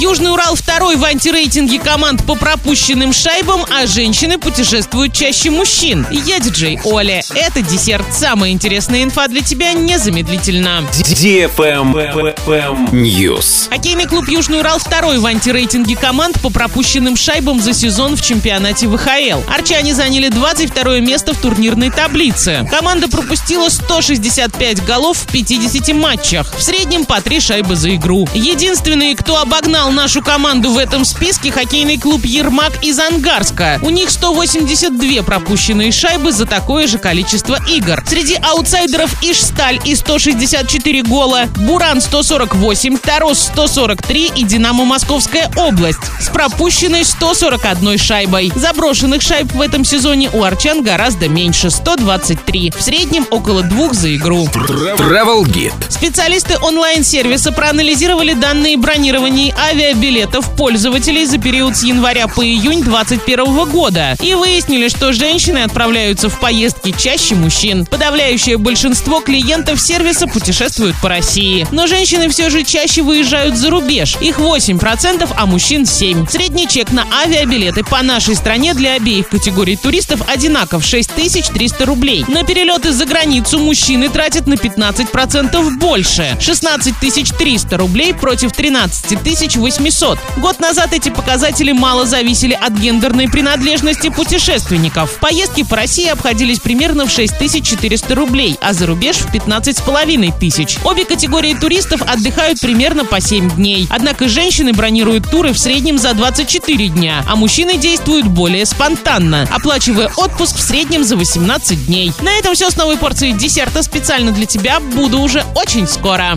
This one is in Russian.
Южный Урал второй в антирейтинге команд по пропущенным шайбам, а женщины путешествуют чаще мужчин. Я диджей Оля. Это десерт. Самая интересная инфа для тебя незамедлительно. News. Хоккейный клуб Южный Урал второй в антирейтинге команд по пропущенным шайбам за сезон в чемпионате ВХЛ. Арчане заняли 22 место в турнирной таблице. Команда пропустила 165 голов в 50 матчах. В среднем по 3 шайбы за игру. Единственные, кто обогнал нашу команду в этом списке, хоккейный клуб Ермак из Ангарска. У них 182 пропущенные шайбы за такое же количество игр. Среди аутсайдеров Ишсталь и 164 гола, Буран 148, Тарос 143 и Динамо Московская область с пропущенной 141 шайбой. Заброшенных шайб в этом сезоне у арчан гораздо меньше – 123. В среднем около двух за игру. Travel Guide. Специалисты онлайн-сервиса проанализировали данные бронирования авиабилетов пользователей за период с января по июнь 2021 года и выяснили, что женщины отправляются в поездки чаще мужчин. Подавляющее большинство клиентов сервиса путешествуют по России. Но женщины все же чаще выезжают за рубеж. Их 8%, а мужчин 7%. Средний чек на авиабилеты по нашей стране для обеих категорий туристов одинаков 6300 рублей. На перелеты за границу мужчины тратят на 15% больше. 16 300 рублей против 13 800. Год назад эти показатели мало зависели от гендерной принадлежности путешественников. Поездки по России обходились примерно в 6400 рублей, а за рубеж в 15,5 тысяч. Обе категории туристов отдыхают примерно по 7 дней. Однако женщины бронируют туры в среднем за 24 дня, а мужчины действуют более спонтанно, оплачивая отпуск в среднем за 18 дней. На этом все с новой порцией десерта специально для тебя. Буду уже очень скоро.